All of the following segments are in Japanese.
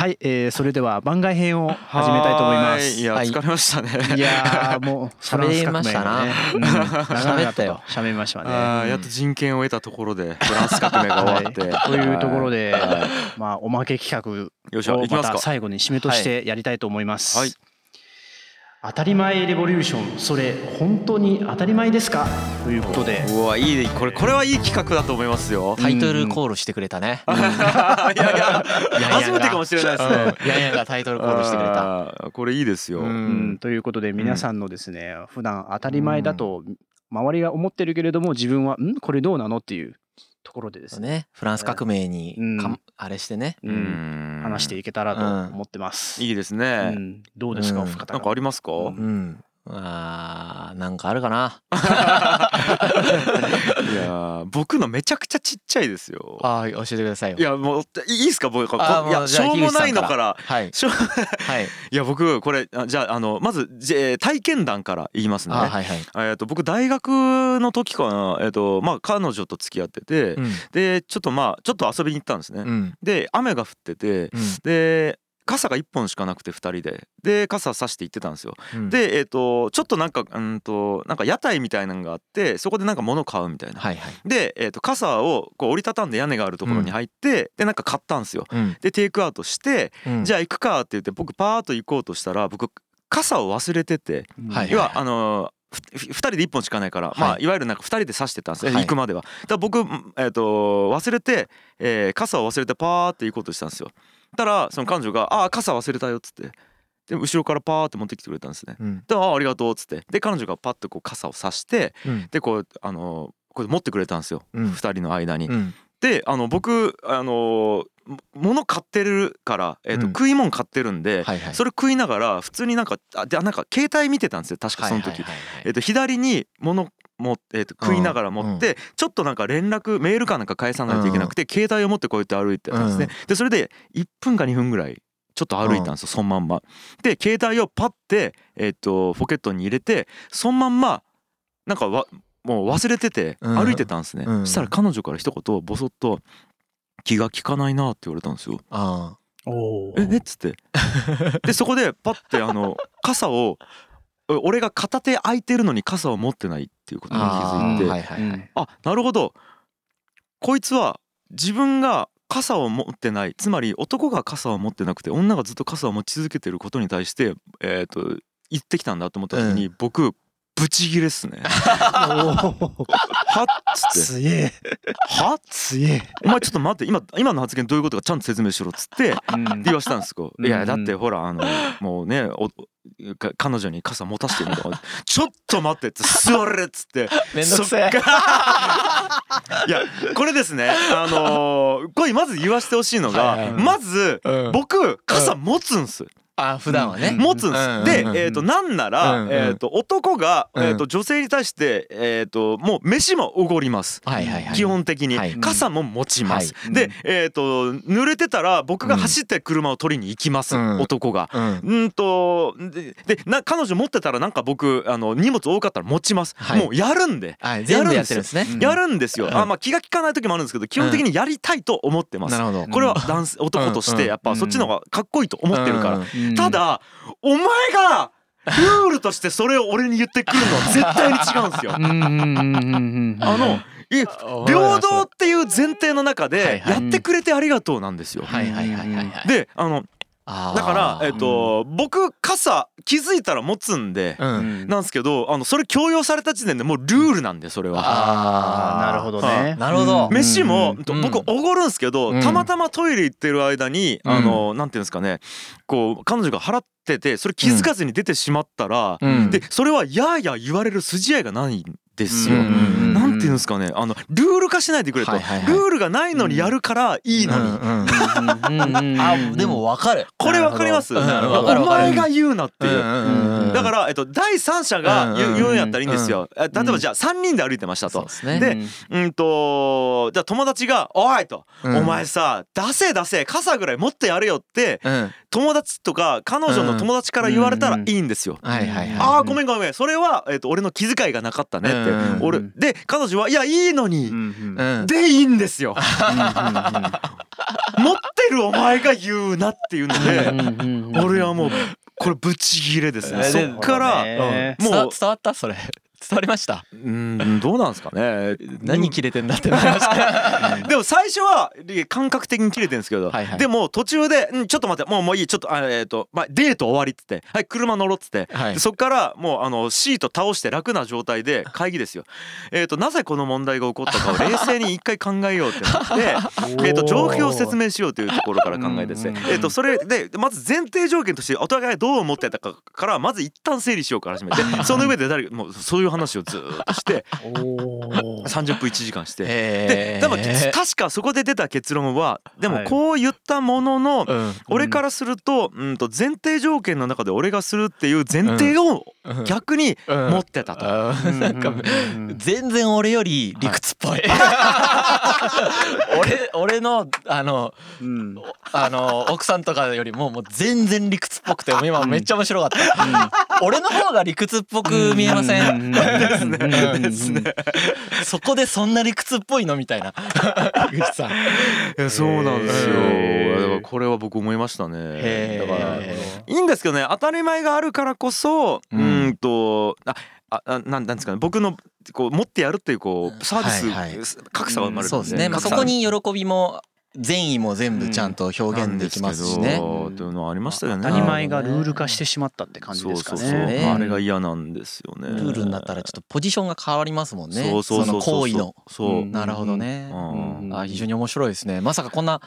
はい、えー、それでは番外編を始めたいと思います。はい。いやはい。疲れましたね。いやーもう 喋りましたな喋った。よと喋りましたね。やっと人権を得たところでフランス革命が終わって、はい。というところではまあおまけ企いよっしゃ画をまた。最後に締めとしてやりたいと思います。はい当たり前レボリューションそれ本当に当たり前ですか？ということで。うわいいねこれこれはいい企画だと思いますよ。タイトルコールしてくれたね。いやいや初めてかもしれないですね。うんヤンヤンがタイトルコールしてくれた。これいいですよ。ううんん、ということで皆さんのですね、普段当たり前だと周りが思ってるけれども自分はん？これどうなの？っていうところでですね、ね、フランス革命にかうんあれしてね。う、うんん話していけたらと思ってます。いいですうね。ん、どうですか、うんお二方なんかありますか？うんうん。あーなんかあるかな。いやー僕のめちゃくちゃちっちゃいですよ。あー教えてくださいよ。いやもういいですか？僕こあーいやもうじゃあしょうもないのかからら。はい。しょはい。いや僕これあじゃああのまずじえー体験談から言いますね。あはいはい。えっと僕大学の時かなえっとまあ彼女と付き合ってて、うんでちょっとまあちょっと遊びに行ったんですね。うんで雨が降っててで傘が1本しかなくて2人でで傘差して行ってたんですよ。うん。でえっとちょっとなんかうんとなんか屋台みたいなのがあってそこでなんか物買うみたいな。はいはい。で、えっと傘をこう折りたたんで屋根があるところに入って、でなんか買ったんですよ。うんでテイクアウトして、うんじゃあ行くかって言って僕パーッと行こうとしたら僕傘を忘れてて、要はあのふ2人で1本しかないから、はいまあいわゆるなんか2人で刺してたんですね、はい行くまでは。だから僕、えー、と忘れて、えー傘を忘れてパーって行こうとしたんですよ。たらその彼女が「ああ傘忘れたよ」っつって。で後ろからパーって持ってきてくれたんですね。うん。で「ああありがとう」っつって。で彼女がパッとこう傘を差してうん。でこうあのこれ持ってくれたんですよ、うん。2人の間に。うんであの僕あのも物買ってるから、えーとうん食い物買ってるんで、はいはい。それ食いながら普通になんかあでなんか携帯見てたんですよ確かその時。えっと左に物もえっと食いながら持って、ちょっとなんか連絡メールかなんか返さないといけなくて、携帯を持ってこうやって歩いてたんですね。でそれで1分か2分ぐらいちょっと歩いたんですよ、そのまんま。で携帯をパッてえっとポケットに入れてそのまんまなんかわもう忘れててうん。歩いてたんですね。うん。そしたら彼女から一言ボソッと「気が利かないな」って言われたんですよ。あおええっ？つって。でそこでパッてあの傘をえ俺が片手空いてるのに傘を持ってないっていうことに気づいてあ,、あーはいはいはい。なるほど。こいつは自分が傘を持ってない。つまり男が傘を持ってなくて女がずっと傘を持ち続けてることに対してえっ、と言ってきたんだと思った時に、僕ブチギレっすね。はっつって。すげえ「はすげえ、「お前ちょっと待って今今の発言どういうことかちゃんと説明しろ」っつってうん。言わしたんですよ。う。んいやだってほらあのもうね彼女に傘持たせてみたいな。ちょっと待って」って「座れ」っつって。めんどくせえ。いやこれですねあのーこれまず言わせてほしいのが、はいはい。まずうん。僕傘持つんす。あ普段はね。持つんです、うん。で、えー、となんなら、うん。うん。えー、と男が、うん。えー、と女性に対して、えー、ともう飯もおごります。はいはいはい。基本的に、はい。傘も持ちます、はい。で、えー、と濡れてたら僕が走って車を取りに行きます、うん。男が。うん。うんとででな彼女持ってたらなんか僕あの荷物多かったら持ちます、はい。もうやるんで、やるんですね。うん。やるんですよ、うん。あまあ気が利かない時もあるんですけど基本的にやりたいと思ってます、なるほど。これは男性男としてやっぱそっちの方がかっこいいと思ってるから、ただお前がルールとしてそれを俺に言ってくるのは 絶対に違うんですよ。あのい平等っていう前提の中はいではい。やってくれてありがとうなんですよ。であのだからえっと僕傘気づいたら持つんでう。うん。んなんですけどあのそれ強要された時点でもうルールなんでそれは。ああなるほどね。なるほど。うん。飯もうん。僕おごるんですけどうん。たまたまトイレ行ってる間にあのなんていうんですかねこう彼女が払っててそれ気づかずに出てしまったらうん。でそれはやーやー言われる筋合いがないんですよ。なんていうんですかねあのルール化しないでくれと、はいはいはいルールがないのにやるからいいのに、あでもわかる。これわかります、お前が言うなっていう、だから、えっと、第三者が言ううん言うんやったらいいんですよ。え例えばうんじゃあ3人で歩いてましたとで。すねでうんとじゃあ友達が「おい!」と「うんお前さ出せ出せ傘ぐらい持ってやれよ」ってうん友達とか彼女の友達から言われたらいいんですよ。ああごめんごめん。それは、えっと俺の気遣いがなかったねって、うん俺で彼女はいやいいのに、うんうんでいいんですよ。持ってるお前が言うなっていうので俺はもうこれブチギレですね。えそっからもう伝わった？それ伝わりました？うんどうなんですかね？何切れてんだってなりました。でも最初は感覚的に切れてるんですけど、はいはい。でも途中で「うんちょっと待ってもうもういいちょっとあえっ、と、まあ、デート終わり」っつって「はい車乗ろう」っつって、はい。でそっからもうあのシート倒して楽な状態で会議ですよ。えっ、となぜこの問題が起こったかを冷静に一回考えようってなって えっと状況を説明しようというところから考えてですね。えっとそれでまず前提条件としてお互いどう思ってたかからまず一旦整理しようから始めて その上で誰もうそういう話をずーっとして30分1時間して。でへでも確かそこで出た結論はでもはい。こう言ったもののうん俺からするとうんと前提条件の中で俺がするっていう前提をうん。逆にうん。持ってたと。あー。なんか全然俺より理屈っぽい。俺俺のあのうん。あの奥さんとかよりももう全然理屈っぽくて今めっちゃ面白かった俺の方が理屈っぽく見えません？ですねですね。そこでそんな理屈っぽいのみたいな井口さんいやそうなんですよ。へーだからこれは僕思いましたね。だからいいんですけどね当たり前があるからこそうんとああなんなんですかね僕のこう持ってやるっていうこうサービス、格差が生まれるんで、そうですねまあそこに喜びも善意も全部ちゃんと表現できますしね。どというのはありましたよね。当たり前がルール化してしまったって感じですかそうそうそう。ね。あれが嫌なんですよね。ルールになったらちょっとポジションが変わりますもんね。そうそうそうの行為の。そう。うん。なるほどね。あ非常に面白いですね。まさかこんな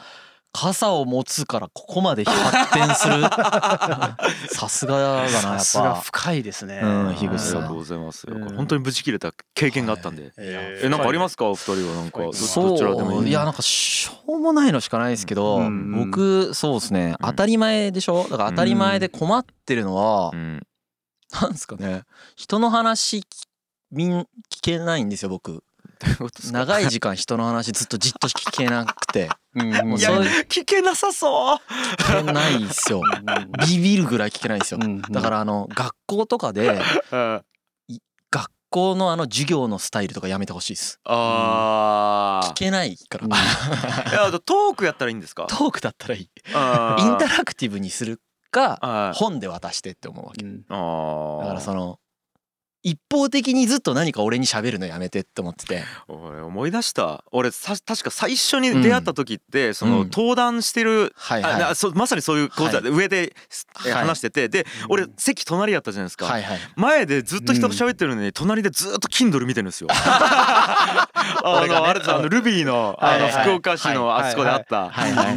傘を持つからここまで発展する。さすがだなやっさすがぱ深いですね。うん樋あ口さん。りがとうございます。うん。本当にブチ切れた経験があったんで。ええなんかありますか？お二人は。なんかどちらでもいい。やなんかしょうもないのしかないですけど、うん僕そうですね。うん。当たり前でしょ？だから当たり前で困ってるのは、うん。なんですかね。人の話きみん聞けないんですよ僕長い時間人の話ずっとじっと聞けなくて。もういやそういう聞けなさそう。聞けないんですよ。ビビるぐらい聞けないんですよ。だからあの学校とかでうん。学校のあの授業のスタイルとかやめてほしいです。あ聞けないから。あ。いやあとトークやったらいいんですか？トークだったらいい。インタラクティブにするかはい。本で渡してって思うわけ。だからその一方的にずっと何か俺に喋るのやめてって思ってて。俺思い出した。俺さ確か最初に出会った時って、そのうん登壇してる、はいはい。あなそうまさにそういう講座で上で、えはい。話しててで俺席隣やったじゃないですか、はいはい。前でずっと人と喋ってるのに、隣でずっと Kindle 見てるんですよ。あのあれあのルビーのあのはいはいはい。福岡市のあそこであった。はいはい。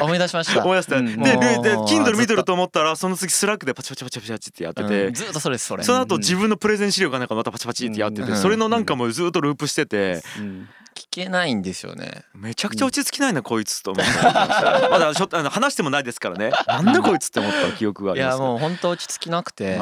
思い出しました。思い出した。うん。で、で Kindle 見てると。思ったらその次 Slack でパチパチパチパチってやってて、うん。ずっとそれそれ。その後自分のプレゼン資料がなんかまたパチパチってやってて、うん。それのなんかもうずっとループしてて、うん。聞けないんですよね。めちゃくちゃ落ち着きないな、こいつと思ってま だちょっとあの話してもないですからね。なんだこいつって思った記憶があります。やもう本当落ち着きなくて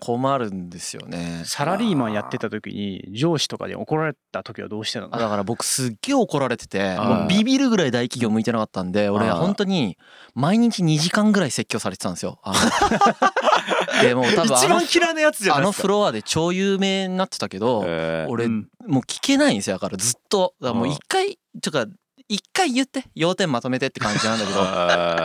困るんですよね。サラリーマンやってた時に上司とかに怒られた時はどうしてたの？だから僕すっげえ怒られててもうビビるぐらい大企業向いてなかったんで俺本当に毎日2時間ぐらい説教されてたんですよ でもう多分あ一の番嫌いなやつじゃあないですか。のフロアで超有名になってたけどえー。俺うん。もう聞けないんですよだからずっと。だからもううん。一回ちょっと一回言って要点まとめてって感じなんだけど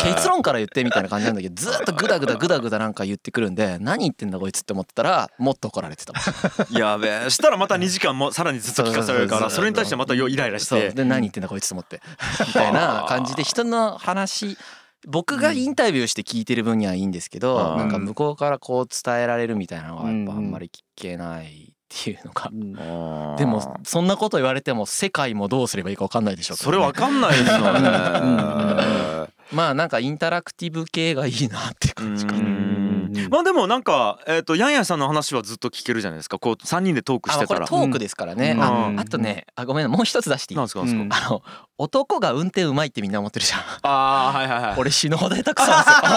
結論から言ってみたいな感じなんだけどずっとグダグダグダグダなんか言ってくるんで何言ってんだこいつって思ってたらもっと怒られてたもん。やべえしたらまた2時間もさらにずっと聞かされるからそれに対してまたよイライラして。で何言ってんだこいつと思って。みたいな感じで人の話僕がインタビューして聞いてる分にはいいんですけど、うんなんか向こうからこう伝えられるみたいなのはやっぱあんまり聞けないっていうのが、うん でもそんなこと言われても世界もどうすればいいか分かんないでしょうそれわかんないですよね。うんまあなんかインタラクティブ系がいいなって感じかな。うんまあでもなんかえっとヤンヤンさんの話はずっと聞けるじゃないですか。こう3人でトークしあてたら。これトークですからね、うんあうん。あとねあごめんもう一つ出していい？なんですかなんですうん。かあの男が運転うまいってみんな思ってるじゃん。ああはいはいはい。俺死ぬほど下手くそなんですよ。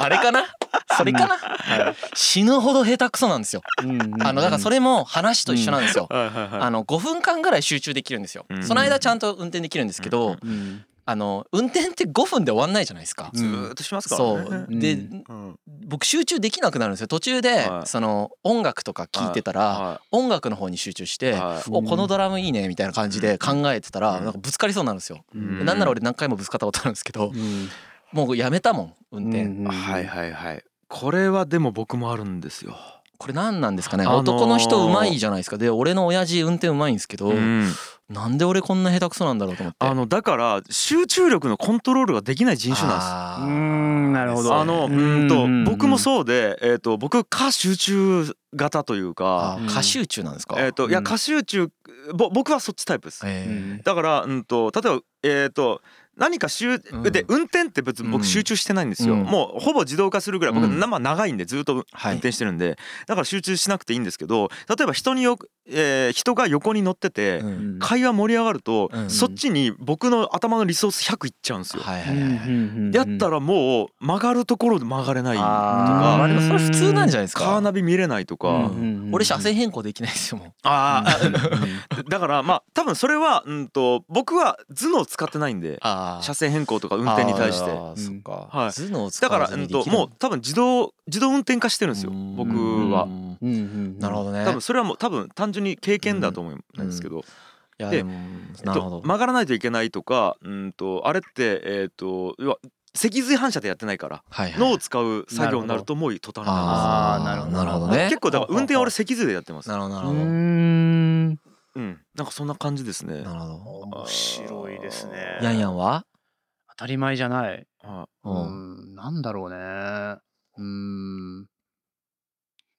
あれかな？それかな？はい。死ぬほど下手くそなんですよ。あのだからそれも話と一緒なんですよ。はいはいはい。あの5分間ぐらい集中できるんですよ。うん。その間ちゃんと運転できるんですけどうんあの運転って5分で終わんないじゃないですか。ずーっとしますからそねう。でうん。うん。僕集中できなくなるんですよ。途中ではい。その音楽とか聴いてたらは音楽の方に集中していはい。おこのドラムいいねみたいな感じで考えてたらうん。なんかぶつかりそうになるんですよ。うん。でなんなら俺何回もぶつかったことあるんですけどうん。もうやめたもん運転。うん。はいはいはい。これはでも僕もあるんですよこれ何なんですかね？あのー男の人うまいじゃないですか。で俺の親父運転うまいんですけどうん。なんで俺こんな下手くそなんだろうと思って。あのだから集中力のコントロールができない人種なんです。うんなるほど。あのう。うんんとうん。僕もそうでえっと僕過集中型というあかー過集中なんですか？えっといやうん過集中ぼ僕はそっちタイプです。えー。うんだからうんと例えばえっと何か集うん。で運転って別にうん。僕集中してないんですよ。うん。もうほぼ自動化するぐらい僕うん。生長いんでずっと運はい。転してるんで。だから集中しなくていいんですけど例えば人によえー人が横に乗っててうん。会話盛り上がるとうん。そっちに僕の頭のリソース100いっちゃうんですよ。やったらもう曲がるところで曲がれないとかまあでもそれ普通なんじゃないですか。カーナビ見れないとか、うん俺車線変更できないですよもう。ああだからまあ多分それはうんと僕は頭脳使ってないんで。あー車線変更とか運転に対して。だからうんともう多分自動自動運転化してるんですようん。僕は。なるほどね。多分それはもう多分単純に経験だと思うん。ですけど、で曲がらないといけないとかうんとあれってえっと要は脊髄反射でやってないから脳を使う作業になるともう途端なんです結構だから運転は俺脊髄でやってます。なるほどなるうほど。んうん。なんかそんな感じですね。なるほど。面白いですね。ヤンヤンは？当たり前じゃない。はううん。んなんだろうね。うん。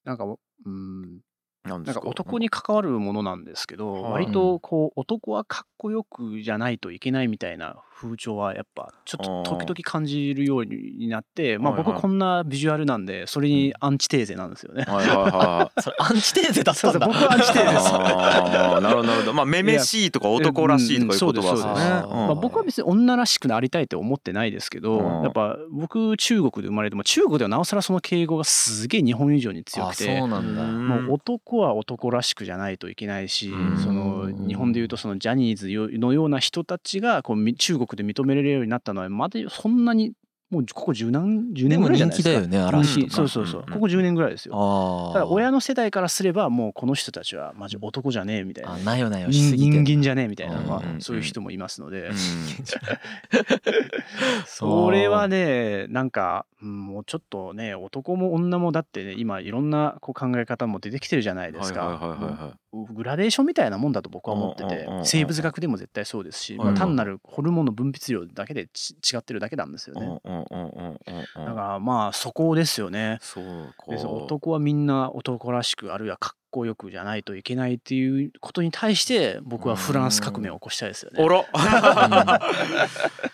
なんかうん。いなんですか？なんか男に関わるものなんですけど、はい。割とこう男はかっこよくじゃないといけないみたいな風潮はやっぱちょっと時々感じるようになって、まあ僕こんなビジュアルなんでそれにアンチテーゼなんですよね。はいはいはい それアンチテーゼだったんだ。そうそう僕はアンチテーゼです。なるほどなるほど。まあめめしいとか男らしいとかいう言葉ですよねまあ、僕は別に女らしくなりたいと思ってないですけど、うん。やっぱ僕中国で生まれても中国ではなおさらその敬語がすげえ日本以上に強あくてそうなんだ。うん。もう男は男らしくじゃないといけないし、うんその日本でいうとそのジャニーズのような人たちがこうみ中国で認められるようになったのはまだそんなにもうここ10年10でも年ぐらいじゃないですか。人気だよね嵐とか。そうそうそう、うん。ここ10年ぐらいですよ。あただ親のの世代からすればもうこの人たちはマジ男じゃねえみたいな。あなよなよし人すぎて。人間じゃねえみたいなうんうんうん。そういう人もいますので、うん。それはねなんかうんもうちょっとね男も女もだってね今いろんなこう考え方も出てきてるじゃないですか。グラデーションみたいなもんだと僕は思ってて生物学でも絶対そうですし、まあ、単なるホルモンの分泌量だけでち違ってるだけなんですよね。だからまあそこですよね。男はみんな男らしくあるいはかっこよくじゃないといけないっていうことに対して僕はフランス革命を起こしたいですよね。あら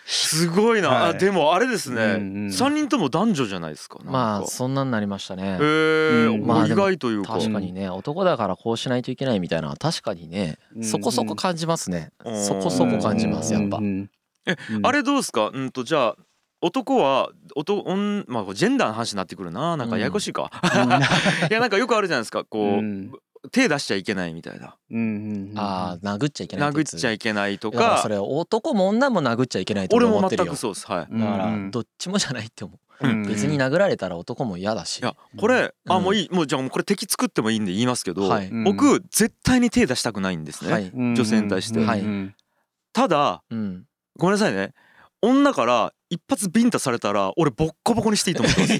すごいな、はい。あでもあれですね、うんうん。三人とも男女じゃないですかまあそんなんなりましたね。えー。うん。まあ意外というか。確かにね男だからこうしないといけないみたいなのは確かにねうんそこそこ感じますね。うん。そこそこ感じますやっぱ。うんうんえうん。あれどうですか？うんとじゃあ男は男女まあジェンダーの話になってくるな。なんかややこしいか、いやなんかよくあるじゃないですか。こう、うん。手出しちゃいけないみたいな。うんうんうんああ殴っちゃいけない殴っちゃいいけないとか。それ男も女も殴っちゃいけないと俺も思ってるよ。全くそうですはい。うんだからうんどっちもじゃないって思う。うん別に殴られたら男も嫌だし。いやこれ、あうん。もういい。もうじゃあもうこれ敵作ってもいいんで言いますけど、はい。うん。僕絶対に手出したくないんですね、はい。うん女性に対して。はい。うん。ただうん。ごめんなさいね。女から一発ビンタされたら俺ボッコボコにしていいと思ってます。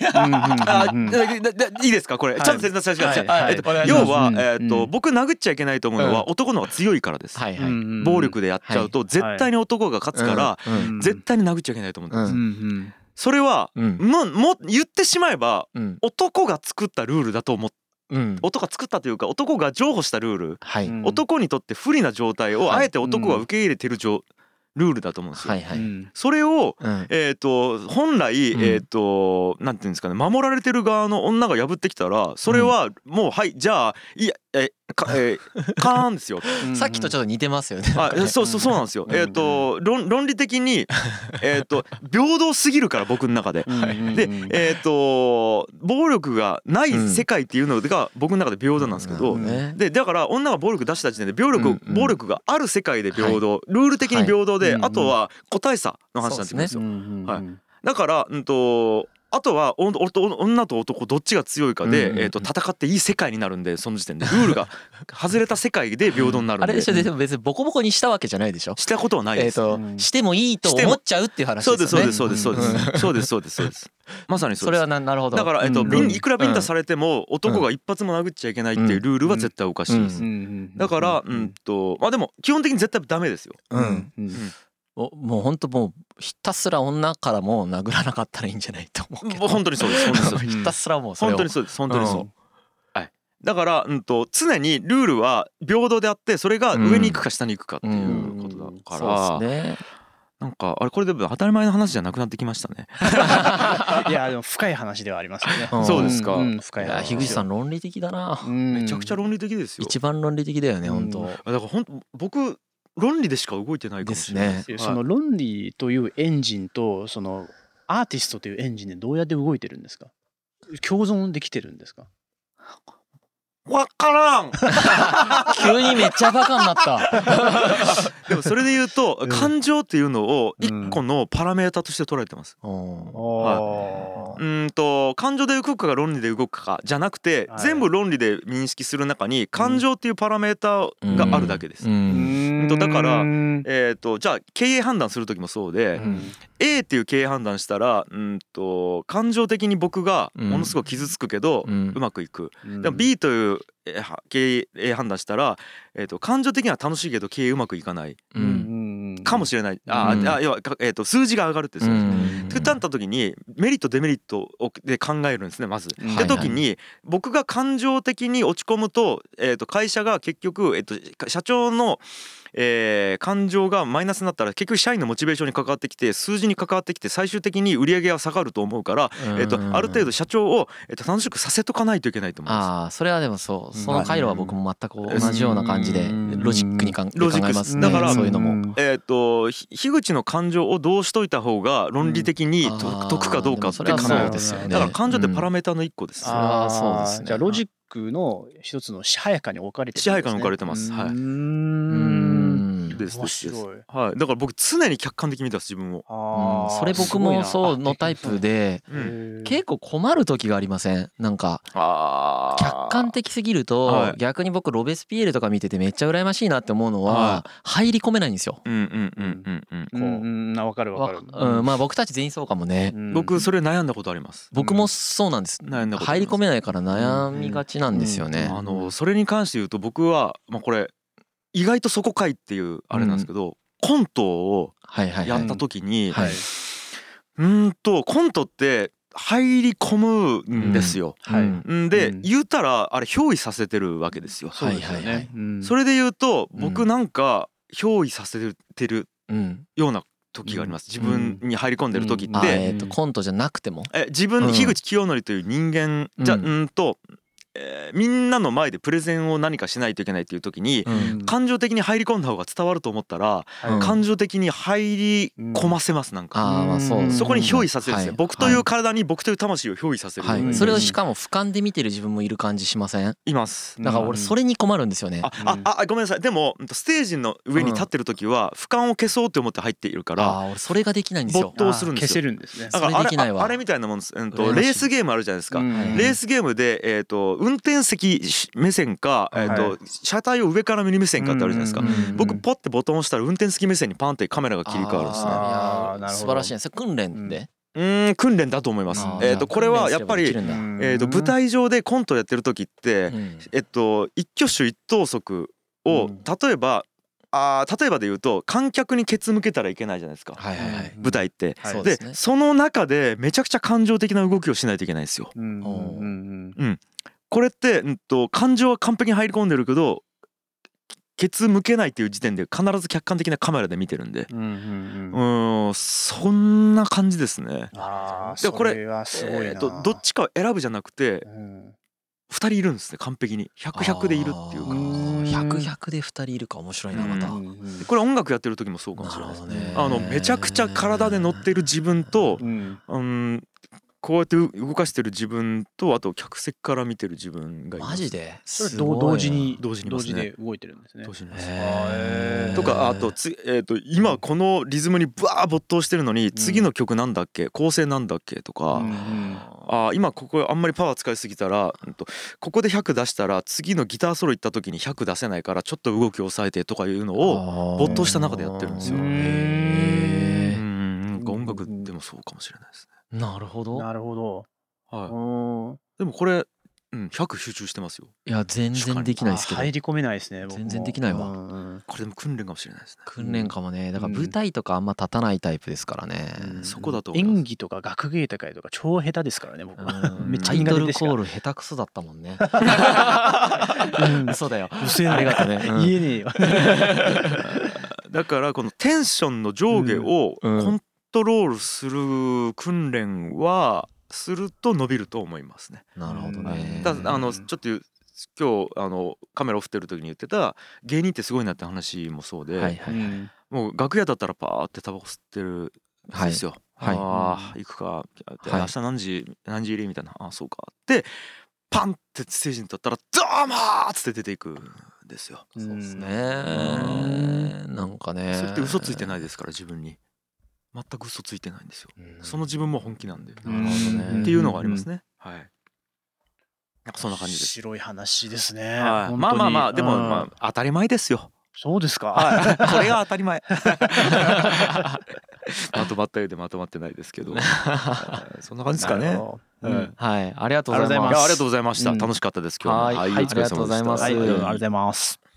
いいですか？これ、はい。ちゃんと説明させてください、はい。はい。えっと要は、うんえっとうん僕殴っちゃいけないと思うのは、うん。男の方が強いからです、はいはい。うん。暴力でやっちゃうと絶対に男が勝つから、絶対に殴っちゃいけないと思うんうんそれは、うん。もも言ってしまえばうん。男が作ったルールだと思っうん。男が作ったというか男が譲歩したルール、はい。うん男にとって不利な状態をはい。あえて男が受け入れてる状ルールだと思うんですよ、はいはい。うん。それをうん。えー、と本来、うん。えー、となんていうんですかね守られてる側の女が破ってきたらそれはもう、はいじゃあいやえかえー カーンですよ。さっきとちょっと似てますよね。あそうそうそうなんですよ。うんえっ、と論論理的に えっ、と平等すぎるから僕の中で。でえっ、と暴力がない世界っていうのが僕の中で平等なんですけど、うん。ね。でだから女が暴力出した時点で暴力、うんうん。暴力がある世界で平等、ルール的に平等で、はいあとは個体差の話になってくるんですよ。はい。だから、うんとあとはおおお女と男どっちが強いかで、うんうんうん。えー、と戦っていい世界になるんでその時点で。ルールが 外れた世界で平等になるんで。あれでしょでも別にボコボコにしたわけじゃないでしょ。したことはないです。えっとうん。してもいいと思っちゃうっていう話そうでですそうよね。ですそうですそうです。そうですそうですそうです。まさにそうです。それはななるほど。だから、えっとうん。いくらビンタされても男が一発も殴っちゃいけないっていうルールは絶対おかしいです、だからうんとまあでも基本的に絶対ダメですよ。うん。うん。おもう本当もうひたすら女からも殴らなかったらいいんじゃないと思うけど。もう本当にそうです本当にそう。で すひたすらもうそれを。本当にそうです本当にそう、うん。はい。だから、うん、と常にルールは平等であってそれが上に行くか下に行くかっていうことだから、そうですね。なんかあれこれでも当たり前の話じゃなくなってきましたね。いやでも深い話ではありますよね。うん。そうですか。んん深い話樋口さん論理的だな。めちゃくちゃ論論理的ですよ。一番論理的だよねうん。本当。だからほん僕論理でしか動いてないかもしれないです。ねその論理というエンジンとそのアーティストというエンジンでどうやって動いてるんですか？共存できてるんですか？わからん。急にめっちゃバカになった。でもそれで言うとうん。感情っていうのをうん。一個のパラメータとして捉えてます。うん。あうーんと感情で動くかが論理で動くかじゃなくてはい。全部論理で認識する中に感情っていうパラメータがあるだけです。う。うん。だからうん。えー、とじゃあ経営判断する時もそうで、うん。A っていう経営判断したらうんと感情的に僕がものすごい傷つくけど、ううん。まくいく。でも B という経営判断したら、えー、と感情的には楽しいけど経営うまくいかない。うん。かもしれない。あ、うん。あ要は、かえー、と数字が上がるってうそうですね。ん。ってなった時にメリットデメリットをで考えるんですねまず。うん。で時に僕が感情的に落ち込むと,、えー、と会社が結局、えー、と社長の、えー感情がマイナスになったら結局社員のモチベーションに関わってきて数字に関わってきて最終的に売り上げが下がると思うから、えー、とある程度社長を、えー、と楽しくさせとかないといけないと思います。ああそれはでもそう。うん。その回路は僕も全く同じような感じでうん。ロジックにかん。でロジック考えます。ねだからそういうのも。ん。えー、とひ樋口の感情をどうしといた方が論理的にうん。得かどうかってでもそれはそう考えるですよねだから感情ってパラメーターの一個です。それはそうですね。じゃあロジックの一つの支配下に置かれてるね。支配下に置かれてます。はい。うんです。ですはい、だから僕常に客観的に見てます自分を。あー。それ僕もそうのタイプでうん。うん結構困る時がありません？なんかあ客観的すぎるはとい。逆に僕ロベスピエールとか見ててめっちゃ羨ましいなって思うのはは入り込めないんですよ。うんうんうんうん。うん。うん。うわかるわかる。わうん。まあ僕たち全員そうかもね。うん。僕それ悩んだことあります。僕もそうなんです。悩んだ入り込めないから悩みがちなんですよね。あのそれに関して言うと僕はまあこれ意外とそこかいっていうあれなんですけど、コントをはいはいはい。やった。時に、はい。うーんとコントって入り込むんですよ。はい。うん。んで、うん。言ったらあれ憑依させてるわけですよ。それで言うとうん。僕なんか憑依させてるうん。ような時があります。自分に入り込んでる時っうん。えっとコントじゃなくても？え自分、うん。樋口清則という人間じゃううんんと、えーみんなの前でプレゼンを何かしないといけないっていう時に、うん。感情的に入り込んだ方が伝わると思ったら、うん感情的に入り込ませますなんか、ああまあそう。そこに憑依させるんですね、はい。僕という体に僕という魂を憑依させる。それをしかも俯瞰で見てる自分もいる感じしません？います。だから俺それに困るんですよね。あああごめんなさい。でもステージの上に立ってる時は俯瞰を消そうって思って入っているから、ああ俺それができないんですよ。没。頭するんですよ。消せるんですね。だからあれそれできないわ。ああれみたいなもんです、うん、とレースゲームあるじゃないですか、うん。レースゲームで、えー、と運転席目線か、えーとはい車体を上から見る目線かってあるじゃないですか、うんうん僕ポッてボタンを押したら運転席目線にパンってカメラが切り替わるんですね。素晴らしいね。それ訓練で？うーん訓練だと思います。えっ、とこれはやっぱり、えー、と舞台上でコントやってる時って、うん。えっと一挙手一投足を、うん。例えばあー例えばで言うと観客にケツ向けたらいけないじゃないですか、はいはいはい。舞台って。で。その中でめちゃくちゃ感情的な動きをしないといけないんですよ。うんうん。うんこれって、うん、と感情は完璧に入り込んでるけどケツ向けないっていう時点で必ず客観的なカメラで見てるんで。うんうんうん。ううんーんそんな感じですね。でもこれそれはすごいな。えーとどっちかを選ぶじゃなくてうん。2人いるんですね完璧に。100100でいるっていうか。うん百百で二人いるか面白いなまた。これ音楽やってる時もそうかもしれないです。ね。あのめちゃくちゃ体で乗ってる自分とうん。うんこうやって動かしてる自分とあと客席から見てる自分がいます。マジで？それ同すご同時に同時にね。同時で動いてるんですね。同時にとかあとつ、えー、と今このリズムにバー没頭してるのに次の曲なんだっけ？構成なんだっけ？とか、うんうん。あー今ここあんまりパワー使いすぎたら、ここで100出したら次のギターソロ行った時に100出せないからちょっと動きを抑えてとかいうのを没頭した中でやってるんですよ。う。へーうんなん。か音楽でもそうかもしれないですね。なるほど。なるほどはうんい、でもこれ、うん、100集中してますよ。いや全然できないですけどあ。入り込めないですね全然できないわうんうんこれでも訓練かもしれないですね。訓練かもね。だから舞台とかあんま立たないタイプですからね。うんそこだと思います演技とか学芸会とか超下手ですからね僕 めっちゃタイトル苦手でしたコール下手くそだったもんね。うんそうだよ。うせえなありがとうね。うん言えねえよ だからこのテンションの上下をコうんントロールする訓練はすると伸びると思いますね。なるほどね。ただあのうんちょっと今日あのカメラを振ってる時に言ってた芸人ってすごいなって話もそうで、はいはいはい。うんもう楽屋だったらパーってタバコ吸ってるんですよ。はいはいああ行くかって、はい明日何時何時入りみたいなああそうかでパンってステージに立ったら「どうも!」っつって出ていくんですよ。そうですねう。なんかね。それって嘘ついてないですから自分に全く嘘ついてないんですよ。うん。その自分も本気なんで、なるほどねっていうのがありますね。はい。なんかそんな感じです。白い話ですねはい、まあまあまあでもまあ当たり前ですよ。そうですかはい、これが当たり前。まとまったようでまとまってないですけど、はいそんな感じですかね。うんはい、ありがとうございいます。やありがとうございます。うんありがとうございました。楽しかったです今日も。はいお疲れ様でしたありがとうございますはいありがとうございます